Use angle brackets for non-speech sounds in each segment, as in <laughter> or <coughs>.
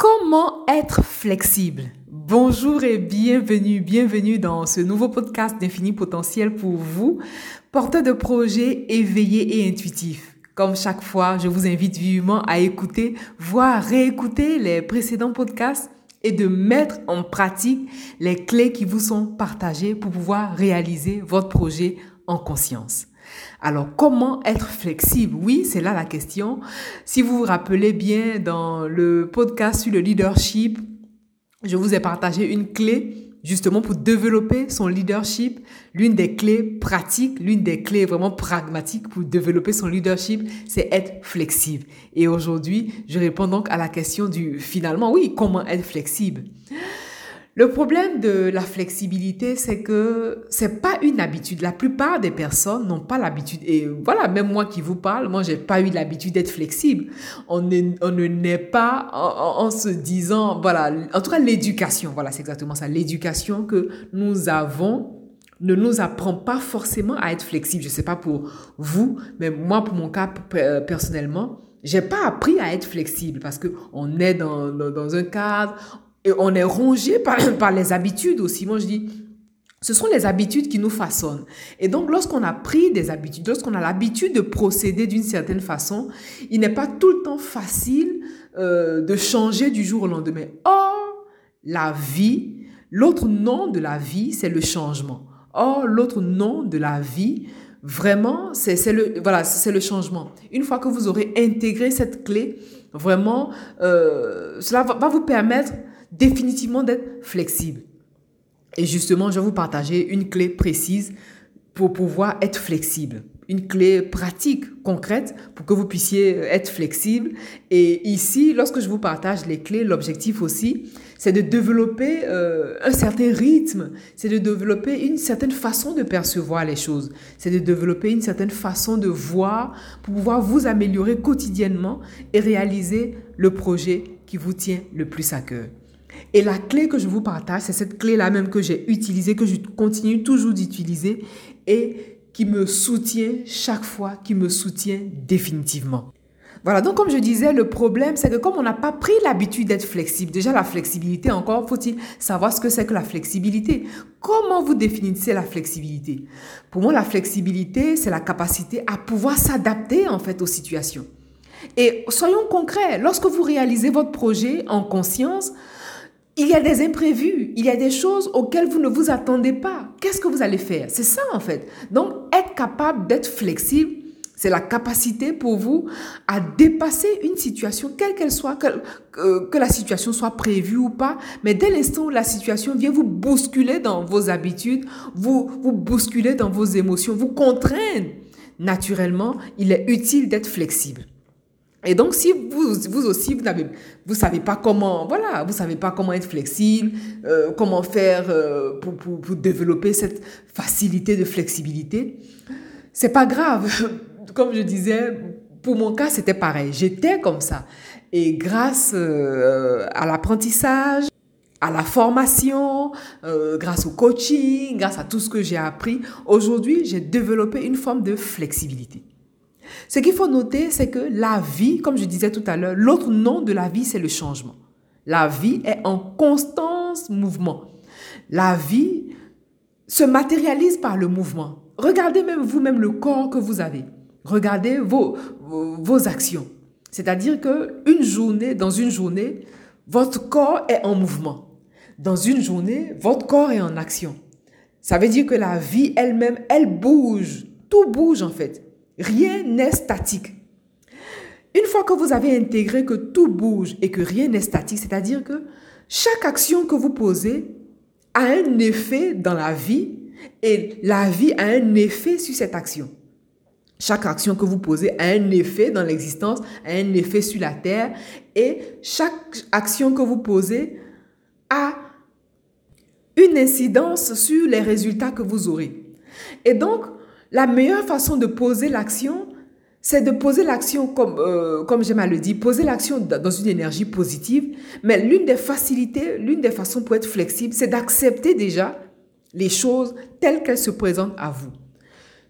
Comment être flexible? Bonjour et bienvenue, bienvenue dans ce nouveau podcast d'Infini Potentiel pour vous, porteur de projets éveillés et intuitifs. Comme chaque fois, je vous invite vivement à écouter, voire réécouter les précédents podcasts et de mettre en pratique les clés qui vous sont partagées pour pouvoir réaliser votre projet en conscience. Alors, comment être flexible? Oui, c'est là la question. Si vous vous rappelez bien, dans le podcast sur le leadership, je vous ai partagé une clé justement pour développer son leadership. L'une des clés pratiques, l'une des clés vraiment pragmatiques pour développer son leadership, c'est être flexible. Et aujourd'hui, je réponds donc à la question du finalement, oui, comment être flexible? Le problème de la flexibilité, c'est que c'est pas une habitude. La plupart des personnes n'ont pas l'habitude. Et voilà, même moi qui vous parle, moi, j'ai pas eu l'habitude d'être flexible. On, ne naît pas en, se disant, voilà, en tout cas, l'éducation, voilà, c'est exactement ça. L'éducation que nous avons ne nous apprend pas forcément à être flexible. Je sais pas pour vous, mais moi, pour mon cas personnellement, j'ai pas appris à être flexible parce que on est dans, dans un cadre, et on est rongé par, <coughs> par les habitudes aussi. Moi, je dis, ce sont les habitudes qui nous façonnent. Et donc, lorsqu'on a pris des habitudes, lorsqu'on a l'habitude de procéder d'une certaine façon, il n'est pas tout le temps facile euh, de changer du jour au lendemain. Or, la vie, l'autre nom de la vie, c'est le changement. Or, l'autre nom de la vie, vraiment, c'est le, voilà, le changement. Une fois que vous aurez intégré cette clé, vraiment, euh, cela va vous permettre définitivement d'être flexible. Et justement, je vais vous partager une clé précise pour pouvoir être flexible. Une clé pratique, concrète, pour que vous puissiez être flexible. Et ici, lorsque je vous partage les clés, l'objectif aussi, c'est de développer euh, un certain rythme, c'est de développer une certaine façon de percevoir les choses, c'est de développer une certaine façon de voir pour pouvoir vous améliorer quotidiennement et réaliser le projet qui vous tient le plus à cœur. Et la clé que je vous partage, c'est cette clé-là même que j'ai utilisée, que je continue toujours d'utiliser et qui me soutient chaque fois, qui me soutient définitivement. Voilà, donc comme je disais, le problème, c'est que comme on n'a pas pris l'habitude d'être flexible, déjà la flexibilité, encore faut-il savoir ce que c'est que la flexibilité. Comment vous définissez la flexibilité? Pour moi, la flexibilité, c'est la capacité à pouvoir s'adapter en fait aux situations. Et soyons concrets, lorsque vous réalisez votre projet en conscience, il y a des imprévus, il y a des choses auxquelles vous ne vous attendez pas. Qu'est-ce que vous allez faire? C'est ça en fait. Donc, être capable d'être flexible, c'est la capacité pour vous à dépasser une situation, quelle qu'elle soit, que, la situation soit prévue ou pas, mais dès l'instant où la situation vient vous bousculer dans vos habitudes, vous, vous bousculer dans vos émotions, vous contraindre, naturellement, il est utile d'être flexible. Et donc, si vous, vous aussi, vous n'avez, vous savez pas comment, voilà, vous savez pas comment être flexible, euh, comment faire euh, pour, pour, pour, développer cette facilité de flexibilité, c'est pas grave. <laughs> Comme je disais, pour mon cas, c'était pareil. J'étais comme ça. Et grâce euh, à l'apprentissage, à la formation, grâce au coaching, grâce à tout ce que j'ai appris, aujourd'hui, j'ai développé une forme de flexibilité. Ce qu'il faut noter, c'est que la vie, comme je disais tout à l'heure, l'autre nom de la vie, c'est le changement. La vie est en constant mouvement. La vie se matérialise par le mouvement. Regardez même vous-même le corps que vous avez. Regardez vos, vos, actions. C'est-à-dire que une journée, dans une journée, votre corps est en mouvement. Dans une journée, votre corps est en action. Ça veut dire que la vie elle-même, elle bouge. Tout bouge en fait. Rien n'est statique. Une fois que vous avez intégré que tout bouge et que rien n'est statique, c'est-à-dire que chaque action que vous posez a un effet dans la vie et la vie a un effet sur cette action. Chaque action que vous posez a un effet dans l'existence, a un effet sur la terre et chaque action que vous posez a une incidence sur les résultats que vous aurez. Et donc, la meilleure façon de poser l'action, c'est de poser l'action, comme, euh, comme j'aime à le dire, poser l'action dans une énergie positive. Mais l'une des facilités, l'une des façons pour être flexible, c'est d'accepter déjà les choses telles qu'elles se présentent à vous.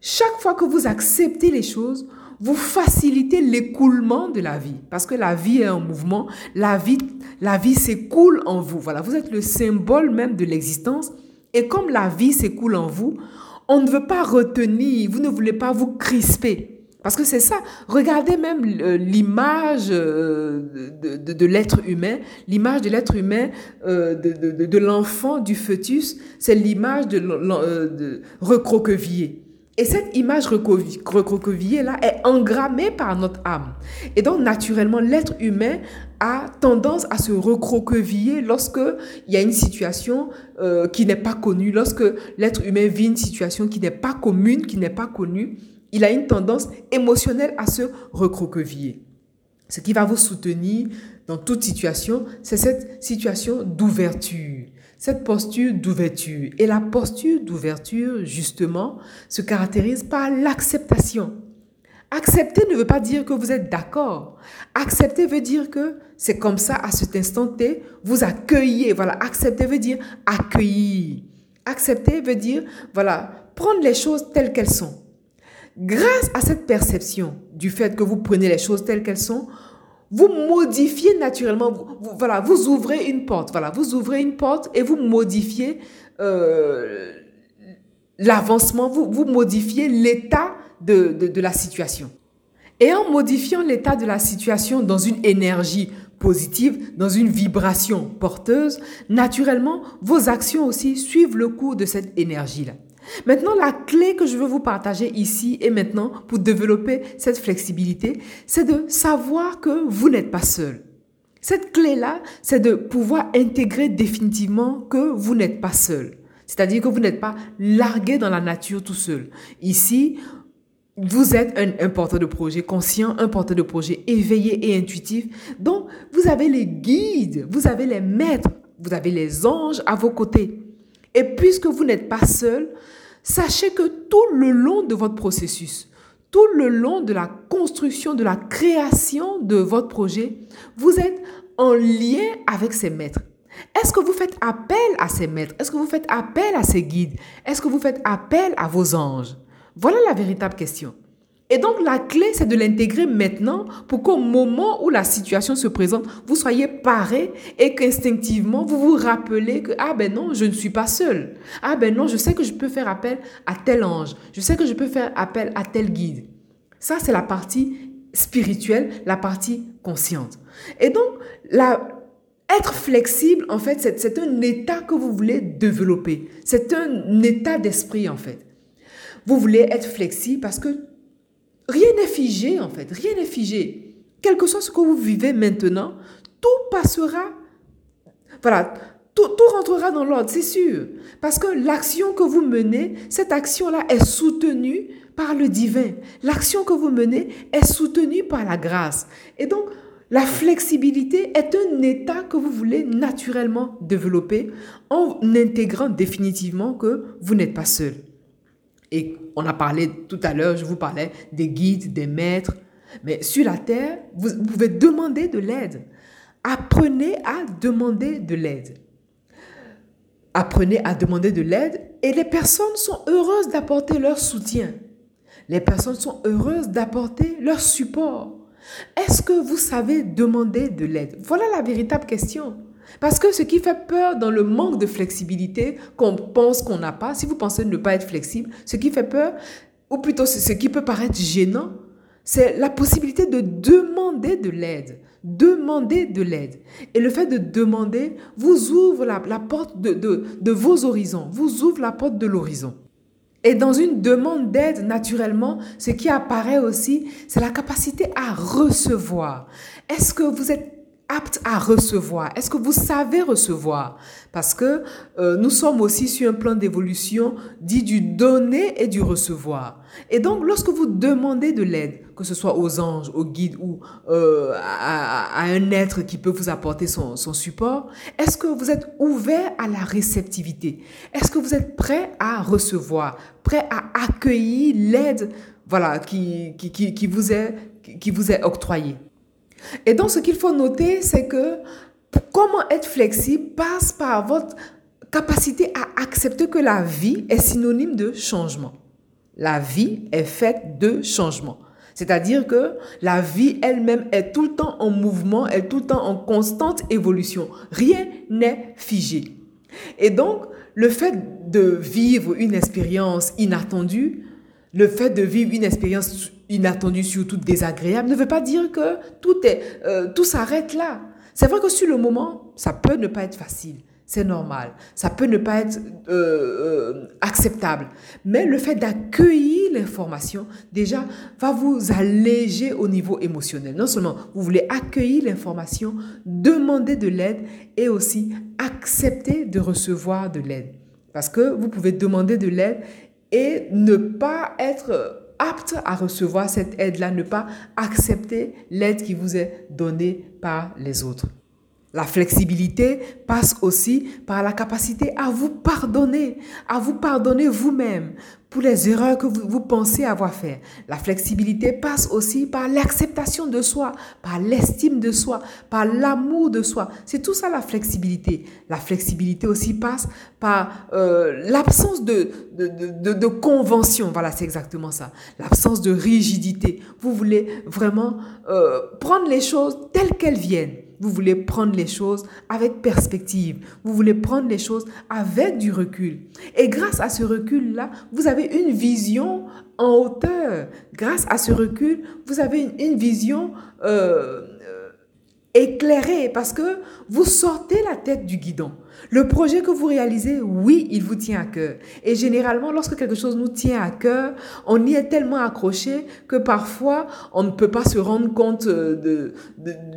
Chaque fois que vous acceptez les choses, vous facilitez l'écoulement de la vie. Parce que la vie est un mouvement, la vie, la vie s'écoule en vous. Voilà, vous êtes le symbole même de l'existence. Et comme la vie s'écoule en vous, on ne veut pas retenir, vous ne voulez pas vous crisper. Parce que c'est ça. Regardez même euh, l'image euh, de, l'être humain, l'image de l'être humain, euh, de, l'enfant, du fœtus, c'est l'image de, recroquevillé. Et cette image recroquevillée-là est engrammée par notre âme. Et donc, naturellement, l'être humain a tendance à se recroqueviller lorsque il y a une situation qui n'est pas connue, lorsque l'être humain vit une situation qui n'est pas commune, qui n'est pas connue il a une tendance émotionnelle à se recroqueviller. Ce qui va vous soutenir dans toute situation, c'est cette situation d'ouverture, cette posture d'ouverture. Et la posture d'ouverture, justement, se caractérise par l'acceptation. Accepter ne veut pas dire que vous êtes d'accord. Accepter veut dire que c'est comme ça à cet instant T, vous accueillez. Voilà, accepter veut dire accueillir. Accepter veut dire, voilà, prendre les choses telles qu'elles sont. Grâce à cette perception du fait que vous prenez les choses telles qu'elles sont, vous modifiez naturellement, vous, voilà, vous ouvrez une porte, voilà, vous ouvrez une porte et vous modifiez euh, l'avancement, vous, modifiez l'état de la situation. Et en modifiant l'état de la situation dans une énergie positive, dans une vibration porteuse, naturellement, vos actions aussi suivent le cours de cette énergie-là. Maintenant, la clé que je veux vous partager ici et maintenant pour développer cette flexibilité, c'est de savoir que vous n'êtes pas seul. Cette clé-là, c'est de pouvoir intégrer définitivement que vous n'êtes pas seul. C'est-à-dire que vous n'êtes pas largué dans la nature tout seul. Ici, vous êtes un, porteur de projet conscient, un porteur de projet éveillé et intuitif. Donc, vous avez les guides, vous avez les maîtres, vous avez les anges à vos côtés. Et puisque vous n'êtes pas seul, Sachez que tout le long de votre processus, tout le long de la construction, de la création de votre projet, vous êtes en lien avec ces maîtres. Est-ce que vous faites appel à ces maîtres? Est-ce que vous faites appel à ces guides? Est-ce que vous faites appel à vos anges? Voilà la véritable question. Et donc la clé, c'est de l'intégrer maintenant pour qu'au moment où la situation se présente, vous soyez paré et qu'instinctivement, vous vous rappelez que, ah ben non, je ne suis pas seul. Ah ben non, je sais que je peux faire appel à tel ange. Je sais que je peux faire appel à tel guide. Ça, c'est la partie spirituelle, la partie consciente. Et donc, la, être flexible, en fait, c'est un état que vous voulez développer. C'est un état d'esprit, en fait. Vous voulez être flexible parce que Rien n'est figé en fait, rien n'est figé. Quel que soit ce que vous vivez maintenant, tout passera. Voilà, tout, tout rentrera dans l'ordre, c'est sûr. Parce que l'action que vous menez, cette action-là est soutenue par le divin. L'action que vous menez est soutenue par la grâce. Et donc, la flexibilité est un état que vous voulez naturellement développer en intégrant définitivement que vous n'êtes pas seul. Et on a parlé tout à l'heure, je vous parlais des guides, des maîtres. Mais sur la terre, vous pouvez demander de l'aide. Apprenez à demander de l'aide. Apprenez à demander de l'aide et les personnes sont heureuses d'apporter leur soutien. Les personnes sont heureuses d'apporter leur support. Est-ce que vous savez demander de l'aide? Voilà la véritable question. Parce que ce qui fait peur dans le manque de flexibilité qu'on pense qu'on n'a pas, si vous pensez ne pas être flexible, ce qui fait peur, ou plutôt ce qui peut paraître gênant, c'est la possibilité de demander de l'aide. Demander de l'aide. Et le fait de demander vous ouvre la, porte de, de vos horizons, vous ouvre la porte de l'horizon. Et dans une demande d'aide, naturellement, ce qui apparaît aussi, c'est la capacité à recevoir. Est-ce que vous êtes apte à recevoir. Est-ce que vous savez recevoir? Parce que euh, nous sommes aussi sur un plan d'évolution dit du donner et du recevoir. Et donc, lorsque vous demandez de l'aide, que ce soit aux anges, aux guides ou euh, à, un être qui peut vous apporter son, son support, est-ce que vous êtes ouvert à la réceptivité? Est-ce que vous êtes prêt à recevoir, prêt à accueillir l'aide voilà, qui, qui, qui, qui vous est, qui vous est octroyée? Et donc, ce qu'il faut noter, c'est que comment être flexible passe par votre capacité à accepter que la vie est synonyme de changement. La vie est faite de changement. C'est-à-dire que la vie elle-même est tout le temps en mouvement, est tout le temps en constante évolution. Rien n'est figé. Et donc, le fait de vivre une expérience inattendue, le fait de vivre une expérience inattendue, surtout désagréable, ne veut pas dire que tout est, euh, tout s'arrête là. C'est vrai que sur le moment, ça peut ne pas être facile. C'est normal. Ça peut ne pas être euh, euh, acceptable. Mais le fait d'accueillir l'information, déjà, va vous alléger au niveau émotionnel. Non seulement vous voulez accueillir l'information, demander de l'aide et aussi accepter de recevoir de l'aide. Parce que vous pouvez demander de l'aide et ne pas être apte à recevoir cette aide-là, ne pas accepter l'aide qui vous est donnée par les autres. La flexibilité passe aussi par la capacité à vous pardonner, à vous pardonner vous-même pour les erreurs que vous, pensez avoir faites. La flexibilité passe aussi par l'acceptation de soi, par l'estime de soi, par l'amour de soi. C'est tout ça la flexibilité. La flexibilité aussi passe par euh, l'absence de, de, de, convention. Voilà, c'est exactement ça. L'absence de rigidité. Vous voulez vraiment euh, prendre les choses telles qu'elles viennent. Vous voulez prendre les choses avec perspective. Vous voulez prendre les choses avec du recul. Et grâce à ce recul-là, vous avez une vision en hauteur. Grâce à ce recul, vous avez une, vision euh, éclairée parce que vous sortez la tête du guidon. Le projet que vous réalisez, oui, il vous tient à cœur. Et généralement, lorsque quelque chose nous tient à cœur, on y est tellement accroché que parfois, on ne peut pas se rendre compte euh,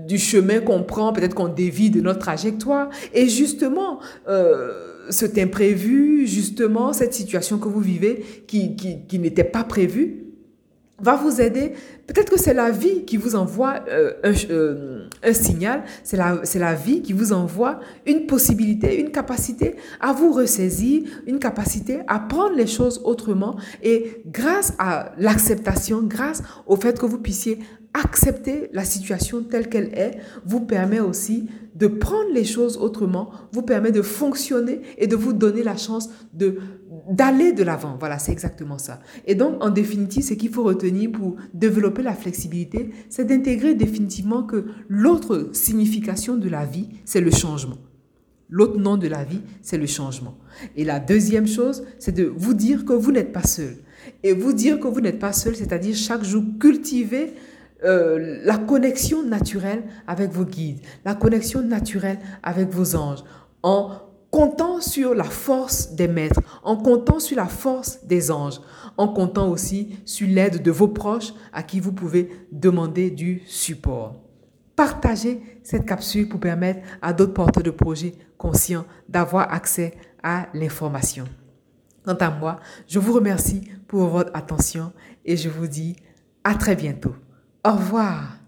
du chemin qu'on prend, peut-être qu'on dévie de notre trajectoire. Et justement, euh, cet imprévu, justement, cette situation que vous vivez qui, qui n'était pas prévue, va vous aider. Peut-être que c'est la vie qui vous envoie euh, un, euh, un, signal, c'est la, c'est la vie qui vous envoie une possibilité, une capacité à vous ressaisir, une capacité à prendre les choses autrement. Et grâce à l'acceptation, grâce au fait que vous puissiez accepter la situation telle qu'elle est, vous permet aussi de prendre les choses autrement, vous permet de fonctionner et de vous donner la chance de d'aller de l'avant. Voilà, c'est exactement ça. Et donc, en définitive, ce qu'il faut retenir pour développer la flexibilité, c'est d'intégrer définitivement que l'autre signification de la vie, c'est le changement. L'autre nom de la vie, c'est le changement. Et la deuxième chose, c'est de vous dire que vous n'êtes pas seul. Et vous dire que vous n'êtes pas seul, c'est-à-dire chaque jour cultiver euh, la connexion naturelle avec vos guides, la connexion naturelle avec vos anges, sur la force des maîtres, en comptant sur la force des anges, en comptant aussi sur l'aide de vos proches à qui vous pouvez demander du support. Partagez cette capsule pour permettre à d'autres porteurs de projets conscients d'avoir accès à l'information. Quant à moi, je vous remercie pour votre attention et je vous dis à très bientôt. Au revoir.